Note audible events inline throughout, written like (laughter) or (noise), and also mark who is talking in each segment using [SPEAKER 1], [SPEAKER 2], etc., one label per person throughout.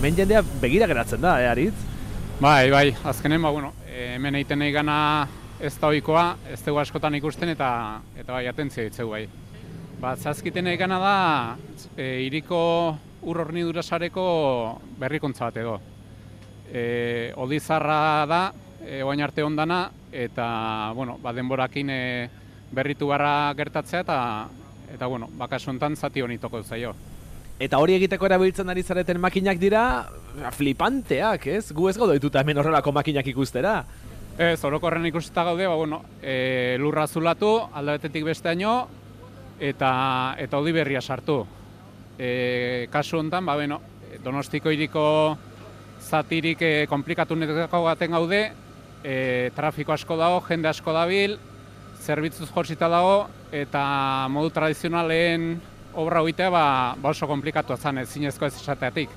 [SPEAKER 1] hemen jendea begira geratzen da, eh, aritz?
[SPEAKER 2] Bai, bai, azkenen, ba, bueno, hemen egiten nahi gana ez da oikoa, ez dugu askotan ikusten eta eta bai, atentzia ditzegu bai. Ba, zazkiten nahi gana da, e, iriko ur hornidura sareko berrikuntza bat edo. E, odizarra da, e, oain arte ondana, eta, bueno, ba, denborakin e, berritu barra gertatzea eta eta bueno, bakasu hontan zati honi toko zaio.
[SPEAKER 1] Eta hori egiteko erabiltzen ari zareten makinak dira flipanteak, ez? Gu ez dituta hemen horrelako makinak ikustera.
[SPEAKER 2] Ez, orokorren ikusita gaude, ba, bueno, e, lurra zulatu, aldabetetik besteaino, eta eta odi berria sartu. E, kasu hontan, ba, bueno, donostiko iriko zatirik e, komplikatu baten gaude, e, trafiko asko dago, jende asko dabil, zerbitzuz jorsita dago, eta modu tradizionalen obra hoitea ba, ba oso komplikatu zen ez zinezko ez esateatik.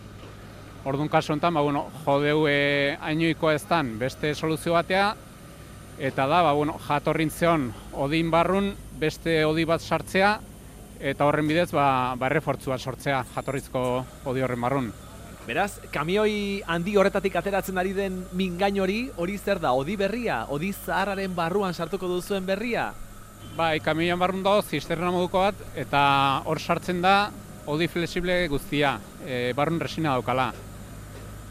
[SPEAKER 2] Orduan kasu honetan, ba, bueno, jodeu e, ainoiko ez dan beste soluzio batea, eta da, ba, bueno, jatorrintzeon odin barrun beste odi bat sartzea, eta horren bidez, ba, ba bat sortzea jatorrizko odi horren barrun.
[SPEAKER 1] Beraz, kamioi handi horretatik ateratzen ari den mingain hori, hori zer da, odi berria, odi zaharraren barruan sartuko duzuen berria?
[SPEAKER 2] Bai, kamioian barrun dago, zisterna moduko bat, eta hor sartzen da, odi flexible guztia, e, barrun resina daukala.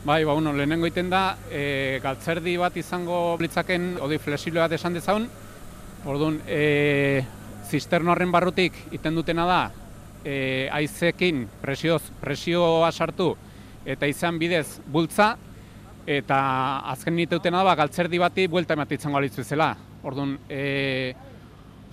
[SPEAKER 2] Bai, ba, bueno, lehenengo iten da, e, galtzerdi bat izango blitzaken odi flexible bat esan dezaun, orduan, e, zisterno horren barrutik iten dutena da, e, aizekin presioz, presioa sartu, eta izan bidez bultza, eta azken nite dutena da, ba, galtzerdi bati buelta ematitzen galitzu zela. Orduan, e,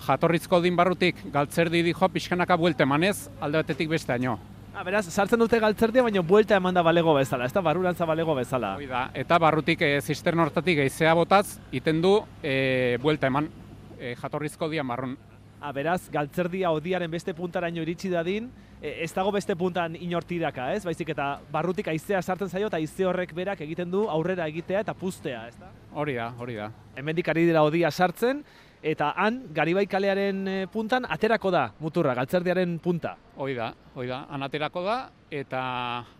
[SPEAKER 2] jatorrizko din barrutik galtzerdi dijo pixkanaka buelte emanez, alde batetik beste aino.
[SPEAKER 1] Ah, beraz, sartzen dute galtzerdia, baina buelta eman da balego bezala, ez da barurantza balego bezala.
[SPEAKER 2] Hoi da, eta barrutik e, zisterno hortatik eizea botaz, iten du e, buelta eman e, jatorrizko dian barrun.
[SPEAKER 1] Ah, beraz, galtzerdia odiaren beste puntaraino iritsi dadin, e, ez dago beste puntan inortiraka, ez? Baizik eta barrutik aizea sartzen zaio eta aize horrek berak egiten du aurrera egitea eta puztea, ez da?
[SPEAKER 2] Hori da, hori da.
[SPEAKER 1] Hemendik ari dira odia sartzen, eta han, Garibai kalearen e, puntan, aterako da muturra, galtzerdiaren punta.
[SPEAKER 2] Hoi da, hoi da, han aterako da, eta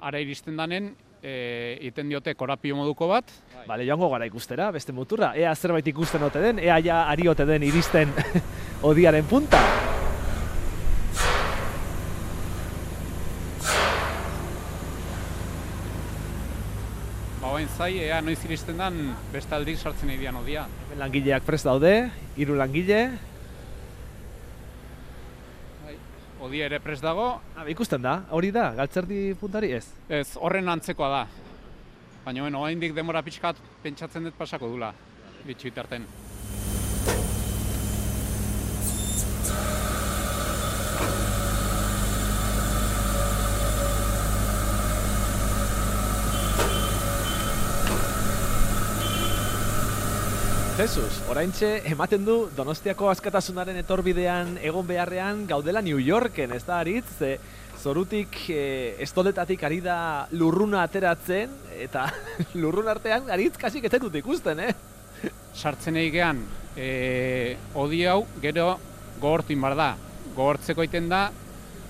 [SPEAKER 2] ara iristen danen, e, iten diote korapio moduko bat.
[SPEAKER 1] Bale, joango gara ikustera, beste muturra. Ea zerbait ikusten ote den, ea ja ari ote den iristen (laughs) odiaren punta.
[SPEAKER 2] Zai, ea noiz iristen dan beste aldik sartzen edian odia.
[SPEAKER 1] Hemen langileak prest daude, hiru langile.
[SPEAKER 2] Bai, Odia ere prest dago,
[SPEAKER 1] Ah, ikusten da, hori da, galtzerdi puntari ez.
[SPEAKER 2] ez horren antzekoa da. Baina, bueno, oraindik demora pixkat pentsatzen dut pasako dula, bitxu bitarten.
[SPEAKER 1] Jesus, oraintxe ematen du Donostiako askatasunaren etorbidean egon beharrean gaudela New Yorken, ez da aritz, ze zorutik e, estoletatik ari da lurruna ateratzen, eta (laughs) lurrun artean aritz kasik ez dut ikusten, eh?
[SPEAKER 2] Sartzen egean, e, odi hau gero gogortin bar da. Gogortzeko iten da,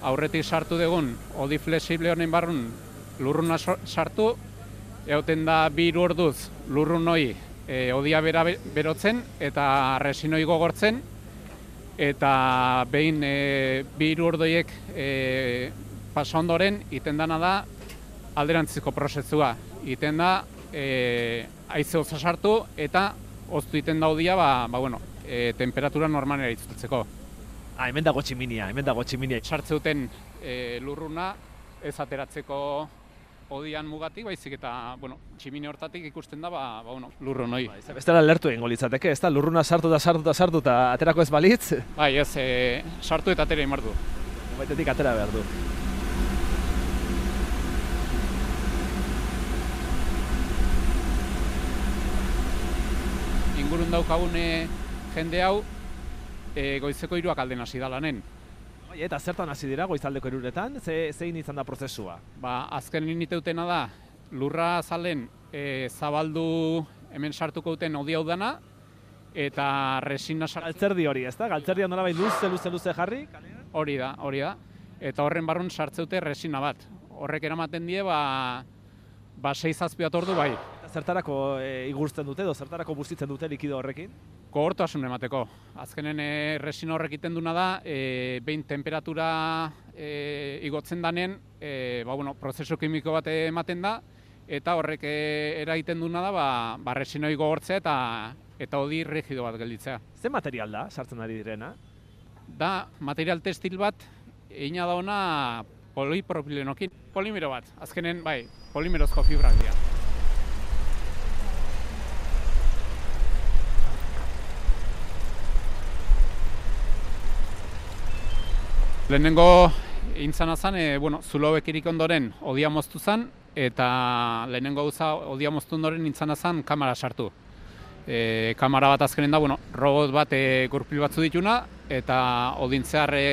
[SPEAKER 2] aurretik sartu dugun, odi flexible honen barrun lurruna sartu, egoten da bi orduz lurrun hoi e, odia bera be- berotzen eta resinoi gogortzen, eta behin e, bi hiru ordoiek e, pasa ondoren, iten dana da alderantziko prozesua. Iten da, e, haize oza sartu eta oztu iten daudia, ba, ba bueno, e, temperatura normalera itzultzeko.
[SPEAKER 1] Ah, hemen dago tximinia, hemen dago tximinia.
[SPEAKER 2] Sartze duten e, lurruna ez ateratzeko odian mugatik, baizik eta, bueno, tximine hortatik ikusten da, ba, ba bueno, lurrun hoi.
[SPEAKER 1] Ze bestela lertu egingo litzateke, ez da? Lurruna sartu da sartu da sartu eta aterako ez balitz,
[SPEAKER 2] Bai, ez, e, sartu eta atera imartu.
[SPEAKER 1] baitetik atera behar du.
[SPEAKER 2] Ingurun daukagune jende hau, e, goizeko hiruak alden hasi da lanen.
[SPEAKER 1] Bai, eta zertan hasi dira goizaldeko iruretan, ze, zein izan da prozesua?
[SPEAKER 2] Ba, azken liniteutena da, lurra zalen e, zabaldu hemen sartuko duten odi hau dana, eta resina sartzen
[SPEAKER 1] Galtzerdi hori, ez da? Galtzerdia nolabait luze, luze, luze jarri?
[SPEAKER 2] hori da, hori da. Eta horren barrun sartzeute resina bat. Horrek eramaten die, ba, Ba, 6 bat ordu bai.
[SPEAKER 1] Zertarako e, igurtzen dute edo zertarako bustitzen dute likido horrekin?
[SPEAKER 2] Kohortasun emateko. Azkenen e, resin horrek iten duna da, e, behin temperatura e, igotzen danen, e, ba, bueno, prozesu kimiko bat ematen da, eta horrek eragiten duna da, ba, ba resinoi gogortzea eta eta odi rigido bat gelditzea.
[SPEAKER 1] Ze material da, sartzen ari direna?
[SPEAKER 2] Da, material textil bat, egina da ona polipropilenokin. Polimero bat, azkenen, bai, polimerozko fibrak dira. Lehenengo intzana zen, e, bueno, zulo bekirik ondoren odia moztu zen, eta lehenengo gauza odia moztu ondoren intzana zen kamera sartu. E, kamera bat azkenen da, bueno, robot bat e, gurpil batzu dituna, eta odintzear e,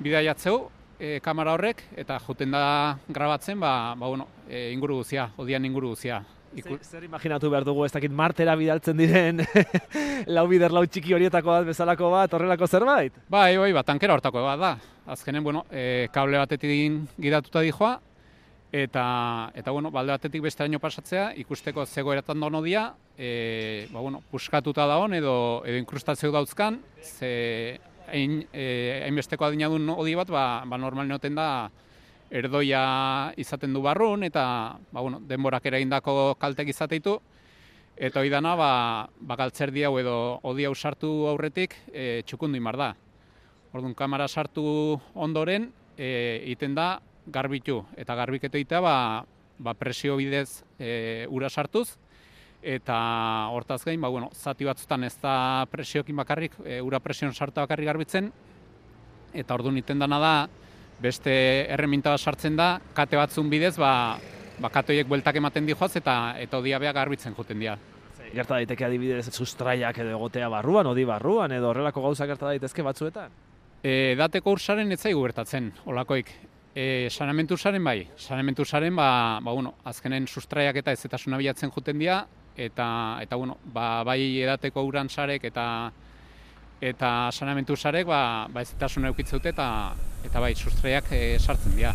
[SPEAKER 2] bidaiatzeu, e, kamera horrek, eta juten da grabatzen, ba, ba bueno, e, inguru guzia, odian inguru guzia.
[SPEAKER 1] Iku... Zer, zer imaginatu behar dugu, ez dakit martera bidaltzen diren (laughs) lau bider lau txiki horietako bat bezalako bat, horrelako zerbait?
[SPEAKER 2] Bai, bai, bat, tankera hortako bat da. Azkenen, bueno, e, kable batetik gidatuta dijoa, eta, eta bueno, balde batetik beste aino pasatzea, ikusteko zego eratan dono dia, e, ba, bueno, puskatuta da hon, edo, edo inkrustazio dauzkan, ze hain, e, hainbesteko adinadun odi bat, ba, ba normal neoten da, erdoia izaten du barrun eta ba, bueno, denborak eragindako kaltek izateitu. Eta hori dana ba, ba galtzer hau edo odi hau sartu aurretik e, txukundu imar da. Orduan kamera sartu ondoren e, iten da garbitu. Eta garbiketu egitea ba, ba presio bidez e, ura sartuz. Eta hortaz gain ba, bueno, zati batzutan ez da presiokin bakarrik, e, ura presion sartu bakarrik garbitzen. Eta orduan iten dana da beste erreminta bat sartzen da, kate batzun bidez, ba, ba katoiek bueltak ematen di joaz eta eta odia beha garbitzen joten dira.
[SPEAKER 1] Gerta daiteke adibidez sustraiak edo egotea barruan, odi barruan, edo horrelako gauza gerta daitezke batzuetan?
[SPEAKER 2] E, dateko ursaren ez zaigu gertatzen, olakoik. E, sanamentu ursaren bai, sanamentu ursaren, ba, ba, bueno, azkenen sustraiak eta ez eta bilatzen joten dira, eta, eta bueno, ba, bai edateko uran sarek eta eta sanamentu sarek ba, ba ez dute eta eta bai sustraiak e, sartzen dira.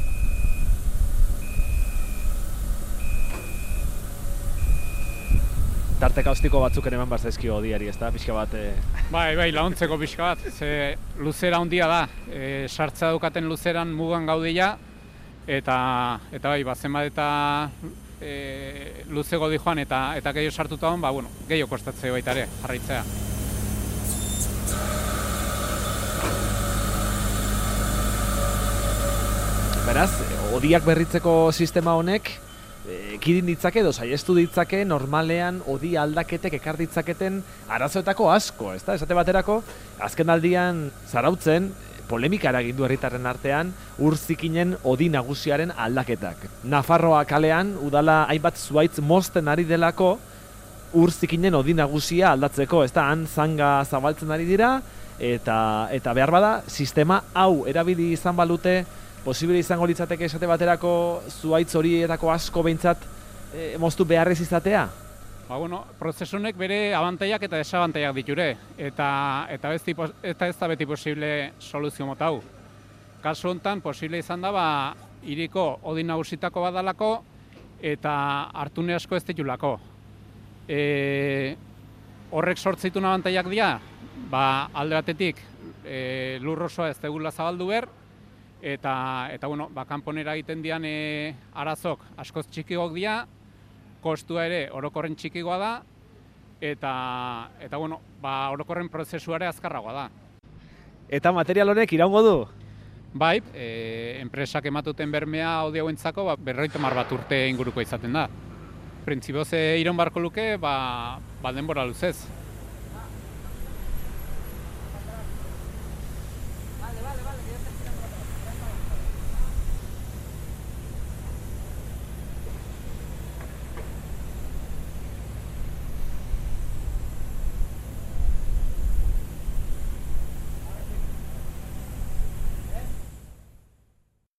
[SPEAKER 1] Tarte kaustiko batzuk ere eman bazaizkio odiari, ez da, pixka bat? E...
[SPEAKER 2] Bai, bai, launtzeko pixka bat, ze luzera handia da, e, sartza dukaten luzeran mugan gaudila, eta, eta bai, bazen bat eta e, luzego di joan eta eta gehiago sartuta hon, ba, bueno, gehiago kostatzea baita ere, jarraitzea.
[SPEAKER 1] Beraz, odiak berritzeko sistema honek ekidin ditzake edo saiestu ditzake normalean odi aldaketek ekar ditzaketen arazoetako asko, ezta? Esate baterako, azken aldian zarautzen polemika eragindu herritarren artean urzikinen odi nagusiaren aldaketak. Nafarroa kalean udala hainbat zuaitz mosten ari delako urzikinen odi nagusia aldatzeko, ezta? Han zanga zabaltzen ari dira eta eta behar bada sistema hau erabili izan balute posible izango litzateke esate baterako zuaitz horietako asko behintzat e, moztu beharrez izatea?
[SPEAKER 2] Ba, bueno, prozesunek bere abantaiak eta desabantaiak diture, eta, eta, ez, tipo, eta ez da beti posible soluzio motau. Kasu honetan, posible izan da, ba, iriko odin nagusitako badalako, eta hartune asko ez ditulako. E, horrek sortzitu abantaiak dira, ba, alde batetik, e, lurrosoa ez tegula zabaldu behar, eta eta bueno, ba kanponera egiten dian e, arazok askoz txikigok dira, kostua ere orokorren txikigoa da eta eta bueno, ba orokorren prozesuare azkarragoa da.
[SPEAKER 1] Eta material honek iraungo du?
[SPEAKER 2] Bai, e, enpresak ematuten bermea hauentzako ba, berroita mar bat urte inguruko izaten da. Printzipioz iron barko luke, ba, ba denbora luzez.